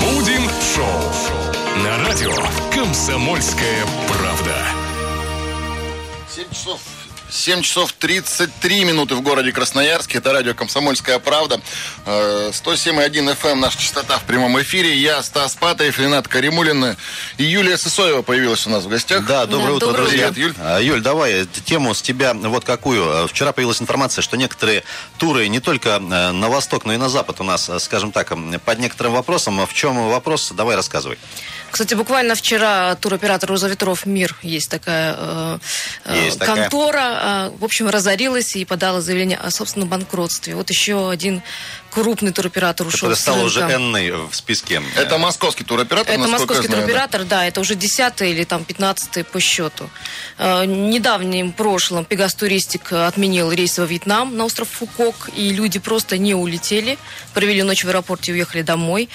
Будем шоу на радио «Комсомольская правда». 7 часов 7 часов 33 минуты в городе Красноярске. Это радио «Комсомольская правда». Э, 107,1 FM наша частота в прямом эфире. Я, Стас Патаев, Ренат Каримулин и Юлия Сысоева появилась у нас в гостях. Да, доброе Да, утро, доброе друзья. утро. Юль. А, Юль, давай э, тему с тебя вот какую. Э, Вчера появилась информация, что некоторые туры не только э, на восток, но и на запад у нас, э, скажем так, под некоторым вопросом. В чем вопрос? Давай рассказывай. Кстати, буквально вчера туроператор «Роза ветров Мир» есть такая, э, э, Есть такая. контора, э, в общем, разорилась и подала заявление о собственном банкротстве. Вот еще один крупный туроператор ушел Который с стал уже энной в списке. Это московский туроператор, Это московский знаю, да. туроператор, да, это уже десятый или там пятнадцатый по счету. Э, недавним прошлым Пегас Туристик отменил рейс во Вьетнам на остров Фукок, и люди просто не улетели, провели ночь в аэропорте и уехали домой.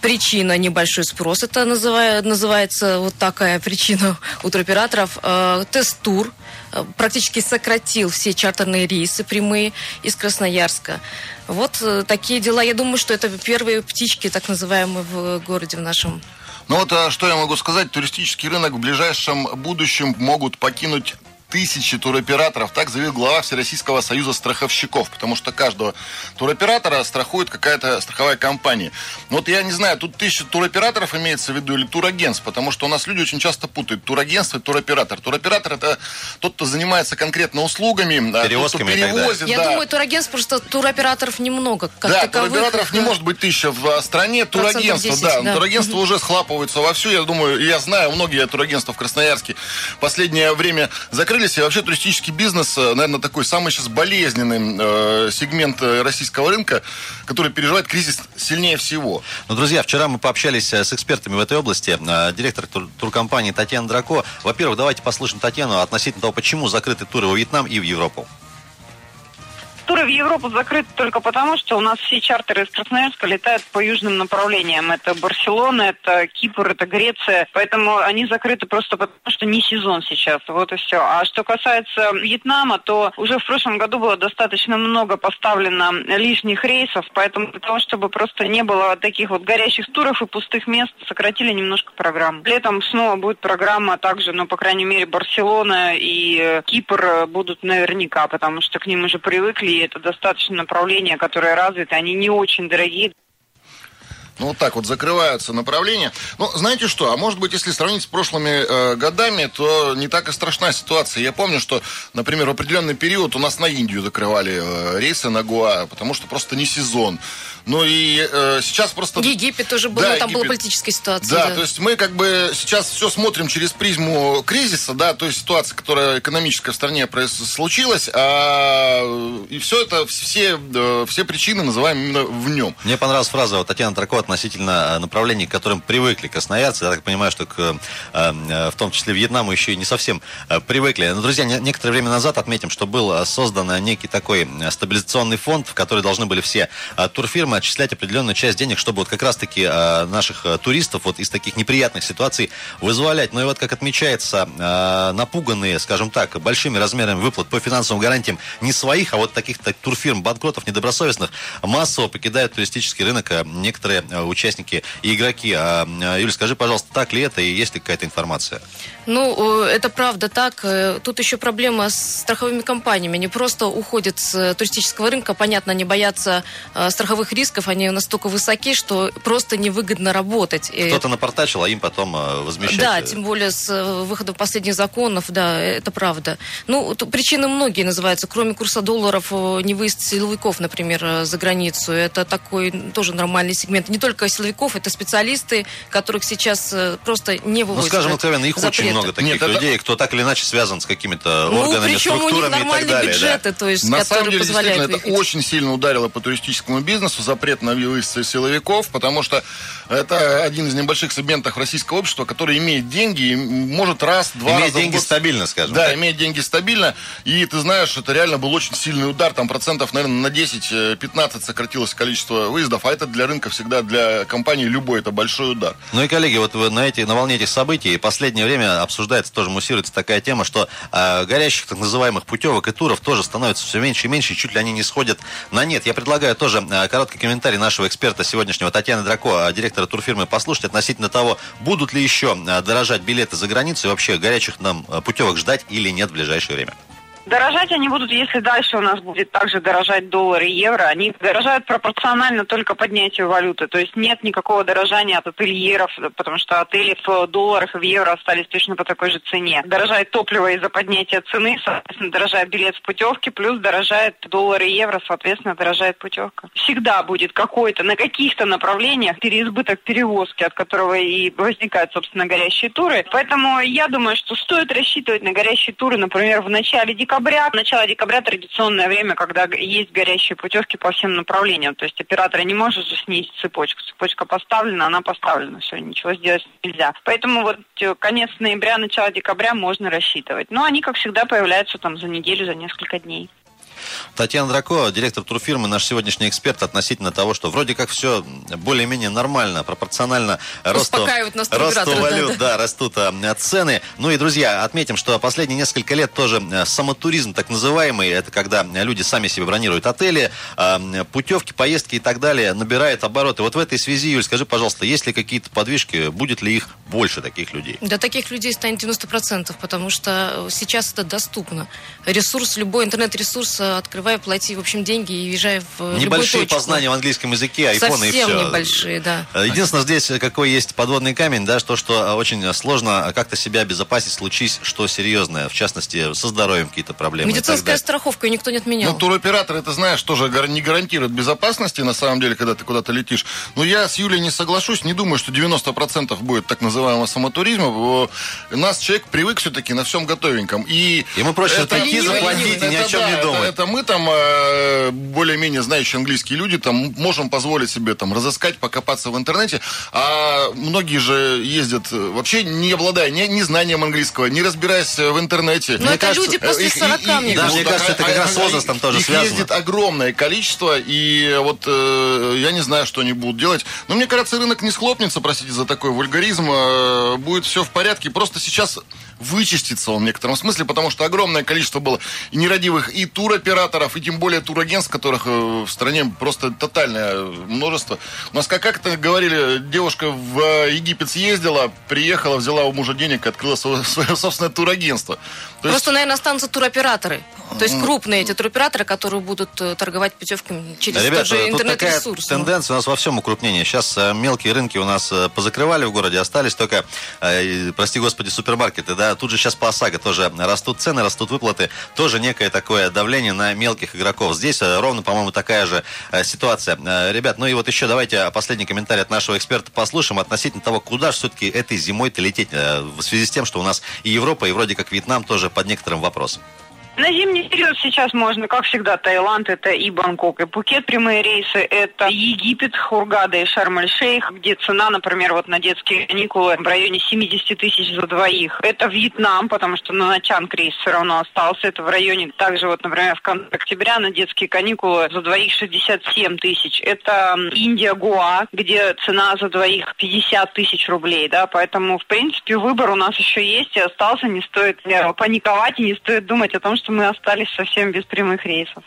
Причина небольшой спрос, это называя- называется вот такая причина у туроператоров. Э, Тест-тур э, практически сократил все чартерные рейсы прямые из Красноярска. Вот э, такие дела. Я думаю, что это первые птички, так называемые, в городе в нашем. Ну вот а, что я могу сказать, туристический рынок в ближайшем будущем могут покинуть тысячи туроператоров, так заявил глава Всероссийского союза страховщиков, потому что каждого туроператора страхует какая-то страховая компания. Ну Вот я не знаю, тут тысяча туроператоров имеется в виду или турагентств, потому что у нас люди очень часто путают турагентство и туроператор. Туроператор это тот, кто занимается конкретно услугами, а тот, кто Перевозками перевозит, Я да. думаю, турагентств просто туроператоров немного, как да, таковых. туроператоров не может быть тысяча в а, стране. Процентов Турагентства, 10, да. да. Турагентства уже схлапываются вовсю. Я думаю, я знаю, многие турагентства в Красноярске в последнее время закрылись. И вообще туристический бизнес, э, наверное, такой самый сейчас болезненный э, сегмент э, российского рынка, который переживает кризис сильнее всего. Ну, друзья, вчера мы пообщались э, с экспертами в этой области. Директор тур- туркомпании Татьяна Драко. Во-первых, давайте послушаем Татьяну относительно того, почему закрыты туры во Вьетнам и в Европу. Туры в Европу закрыты только потому, что у нас все чартеры из Красноярска летают по южным направлениям. Это Барселона, это Кипр, это Греция. Поэтому они закрыты просто потому, что не сезон сейчас. Вот и все. А что касается Вьетнама, то уже в прошлом году было достаточно много поставлено лишних рейсов. Поэтому для того, чтобы просто не было таких вот горящих туров и пустых мест, сократили немножко программу. Летом снова будет программа также, ну, по крайней мере, Барселона и Кипр будут наверняка, потому что к ним уже привыкли, это достаточно направления, которые развиты, они не очень дорогие. Ну, вот так вот закрываются направления. Ну, знаете что, а может быть, если сравнить с прошлыми э, годами, то не так и страшна ситуация. Я помню, что, например, в определенный период у нас на Индию закрывали э, рейсы на Гоа, потому что просто не сезон. Ну и э, сейчас просто... Египет тоже был, Да, там была Египет. политическая ситуация. Да, то есть мы как бы сейчас все смотрим через призму кризиса, да, то есть ситуация, которая экономическая в стране случилась, а, и все это, все, э, все причины называем именно в нем. Мне понравилась фраза вот Татьяны Трако относительно э, направлений, к которым привыкли красноярцы. Я так понимаю, что к, э, в том числе Вьетнаму еще и не совсем привыкли. Но, друзья, не- некоторое время назад отметим, что был создан некий такой стабилизационный фонд, в который должны были все турфирмы отчислять определенную часть денег, чтобы вот как раз-таки э, наших э, туристов вот из таких неприятных ситуаций вызволять. Ну и вот как отмечается, э, напуганные, скажем так, большими размерами выплат по финансовым гарантиям не своих, а вот таких-то турфирм, банкротов, недобросовестных, массово покидают туристический рынок некоторые участники и игроки. А, Юль, скажи, пожалуйста, так ли это и есть ли какая-то информация? Ну, это правда так. Э, Тут еще проблема с страховыми компаниями. Они просто уходят с э, туристического рынка. Понятно, они боятся э, страховых рисков. Они настолько высоки, что просто невыгодно работать. И- Кто-то напортачил, а им потом э, возмещать. Да, э, тем более с э, выходом последних законов, да, это правда. Ну, причины многие называются. Кроме курса долларов, не выезд силовиков, например, за границу. Это такой тоже нормальный сегмент. Не только силовиков, это специалисты, которых сейчас просто не Ну, вывозят. скажем за откровенно, их очень запреты. много таких Нет, это- людей, кто так или иначе связан с какими-то Ну, органами, причем у них структурами и так нормальные далее. да. бюджеты, то есть, На самом которые деле, позволяют действительно, это очень сильно ударило по туристическому бизнесу, запрет на выезд силовиков, потому что это один из небольших сегментов российского общества, который имеет деньги и может раз-два Имеет деньги год- стабильно, скажем Да, так. имеет деньги стабильно. И ты знаешь, это реально был очень сильный удар. Там процентов, наверное, на 10-15 сократилось количество выездов. А это для рынка всегда для компании любой это большой удар. Ну и, коллеги, вот вы на, эти, на волне этих событий в последнее время обсуждается, тоже муссируется такая тема, что э, горящих так называемых путевок и туров тоже становится все меньше и меньше, и чуть ли они не сходят на нет. Я предлагаю тоже э, короткий комментарий нашего эксперта сегодняшнего Татьяны Драко, э, директора турфирмы, послушать относительно того, будут ли еще э, дорожать билеты за границу и вообще горячих нам э, путевок ждать или нет в ближайшее время. Дорожать они будут, если дальше у нас будет также дорожать доллар и евро. Они дорожают пропорционально только поднятию валюты. То есть нет никакого дорожания от ательеров, потому что отели в долларах и в евро остались точно по такой же цене. Дорожает топливо из-за поднятия цены, соответственно, дорожает билет с путевки, плюс дорожает доллар и евро, соответственно, дорожает путевка. Всегда будет какой-то на каких-то направлениях переизбыток перевозки, от которого и возникают, собственно, горящие туры. Поэтому я думаю, что стоит рассчитывать на горящие туры, например, в начале декабря, декабря, начало декабря традиционное время, когда есть горящие путевки по всем направлениям. То есть оператор не может же снизить цепочку. Цепочка поставлена, она поставлена. Все, ничего сделать нельзя. Поэтому вот э, конец ноября, начало декабря можно рассчитывать. Но они, как всегда, появляются там за неделю, за несколько дней. Татьяна Драко, директор турфирмы, наш сегодняшний эксперт относительно того, что вроде как все более-менее нормально, пропорционально росту, росту валют, да, да. да, растут а, цены. Ну и, друзья, отметим, что последние несколько лет тоже э, самотуризм так называемый, это когда люди сами себе бронируют отели, а, путевки, поездки и так далее, набирает обороты. Вот в этой связи, Юль, скажи, пожалуйста, есть ли какие-то подвижки, будет ли их больше таких людей? Да, таких людей станет 90%, потому что сейчас это доступно. Ресурс, любой интернет-ресурс э, открывай, плати, в общем, деньги и езжай в Небольшие познания в английском языке, айфоны и все. Совсем небольшие, да. Э, единственное, здесь какой есть подводный камень, да, что, что э, очень сложно как-то себя обезопасить, случись что серьезное, в частности, со здоровьем какие-то проблемы. Медицинская страховка никто не отменял. Ну, туроператор, это знаешь, тоже не гарантирует безопасности, на самом деле, когда ты куда-то летишь. Но я с Юлей не соглашусь, не думаю, что 90% будет так называемого самотуризма. У нас человек привык все-таки на всем готовеньком. И Ему проще это, прийти, заплатить и ни о чем да, не думать. Это, это мы там, э, более-менее знающие английские люди, там, можем позволить себе там разыскать, покопаться в интернете, а многие же ездят э, вообще не обладая ни, ни знанием английского, не разбираясь в интернете. Но мне это кажется, люди после 40, их, мне да, мне кажется, это как раз с возрастом тоже их связано. ездит огромное количество, и вот э, я не знаю, что они будут делать. Но мне кажется, рынок не схлопнется, простите за такой вульгаризм, э, будет все в порядке. Просто сейчас вычистится он в некотором смысле, потому что огромное количество было и нерадивых, и туроператоров, и тем более турагентств, которых э, в стране просто тотальное множество. У нас, как как-то говорили, девушка в Египет съездила, приехала, взяла у мужа денег и открыла свое, свое собственное турагентство. То Просто, есть... наверное, останутся туроператоры. То есть крупные эти туроператоры, которые будут э, торговать путевками через Ребята, тот же интернет-ресурс. тенденция у нас во всем укрупнение. Сейчас э, мелкие рынки у нас позакрывали в городе, остались только, прости господи, супермаркеты, да, тут же сейчас по ОСАГО тоже растут цены, растут выплаты, тоже некое такое давление на мелких игроков. Здесь э, ровно, по-моему, такая же э, ситуация. Э, ребят, ну и вот еще давайте последний комментарий от нашего эксперта послушаем относительно того, куда же все-таки этой зимой-то лететь в связи с тем, что у нас и Европа, и вроде как Вьетнам тоже под некоторым вопросом. На зимний период сейчас можно, как всегда, Таиланд, это и Бангкок, и Пукет прямые рейсы, это Египет, Хургада и Шарм-эль-Шейх, где цена, например, вот на детские каникулы в районе 70 тысяч за двоих. Это Вьетнам, потому что на Начанг рейс все равно остался, это в районе, также вот, например, в конце октября на детские каникулы за двоих 67 тысяч. Это Индия, Гуа, где цена за двоих 50 тысяч рублей, да, поэтому, в принципе, выбор у нас еще есть и остался, не стоит э, паниковать и не стоит думать о том, что мы остались совсем без прямых рейсов.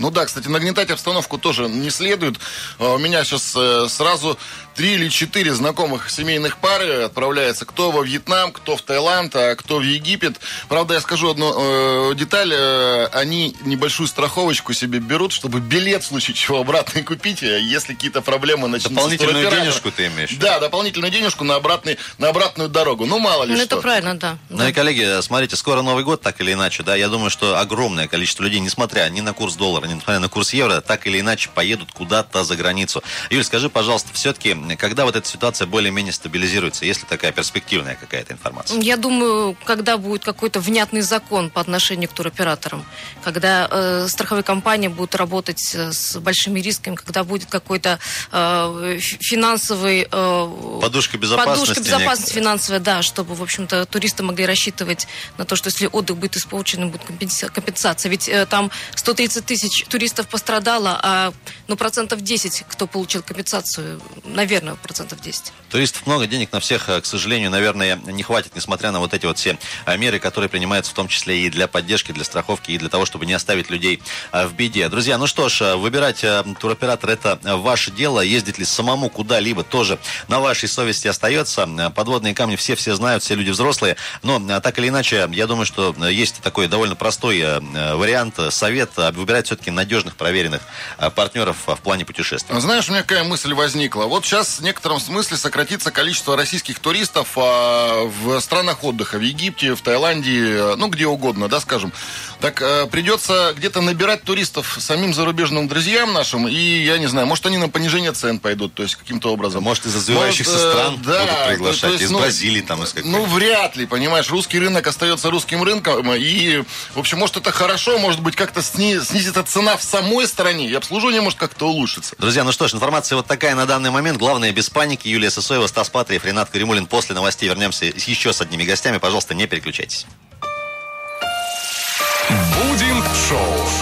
Ну да, кстати, нагнетать обстановку тоже не следует. А, у меня сейчас э, сразу три или четыре знакомых семейных пары отправляется. Кто во Вьетнам, кто в Таиланд, а кто в Египет. Правда, я скажу одну э, деталь. Э, они небольшую страховочку себе берут, чтобы билет в случае чего обратный купить, э, если какие-то проблемы начнутся. Дополнительную денежку ты имеешь? Да, дополнительную денежку на, обратный, на обратную дорогу. Ну, мало ли ну, что. это правильно, да. Ну да. и, коллеги, смотрите, скоро Новый год, так или иначе, да, я думаю, что огромное количество людей, несмотря ни на курс доллара, несмотря на курс евро, так или иначе поедут куда-то за границу. Юль, скажи, пожалуйста, все-таки, когда вот эта ситуация более-менее стабилизируется, есть ли такая перспективная какая-то информация? Я думаю, когда будет какой-то внятный закон по отношению к туроператорам, когда э, страховые компании будут работать э, с большими рисками, когда будет какой-то э, финансовый... Э, подушка безопасности. Подушка безопасности финансовая, да, чтобы, в общем-то, туристы могли рассчитывать на то, что если отдых будет испорчен, будет компенсация. Ведь э, там 130 тысяч туристов пострадало, а ну, процентов 10, кто получил компенсацию, наверное, процентов 10. Туристов много, денег на всех, к сожалению, наверное, не хватит, несмотря на вот эти вот все меры, которые принимаются в том числе и для поддержки, для страховки, и для того, чтобы не оставить людей в беде. Друзья, ну что ж, выбирать туроператор это ваше дело. Ездить ли самому куда-либо тоже на вашей совести остается. Подводные камни все-все знают, все люди взрослые. Но так или иначе, я думаю, что есть такой довольно простой вариант, совет, выбирать все-таки надежных, проверенных партнеров в плане путешествий. Знаешь, у меня какая мысль возникла? Вот сейчас в некотором смысле сократится количество российских туристов а, в странах отдыха, в Египте, в Таиланде, ну где угодно, да, скажем. Так э, придется где-то набирать туристов самим зарубежным друзьям нашим, и я не знаю, может они на понижение цен пойдут, то есть каким-то образом. Может из развивающихся может, стран да, будут приглашать, то, то есть, из ну, Бразилии там, из Ну вряд ли, понимаешь, русский рынок остается русским рынком, и, в общем, может это хорошо, может быть как-то сни, снизится цена в самой стране, и обслуживание может как-то улучшиться. Друзья, ну что ж, информация вот такая на данный момент. Главное, без паники. Юлия Сысоева, Стас Патриев, Ренат Каримулин. После новостей вернемся еще с одними гостями. Пожалуйста, не переключайтесь. Будем шоу.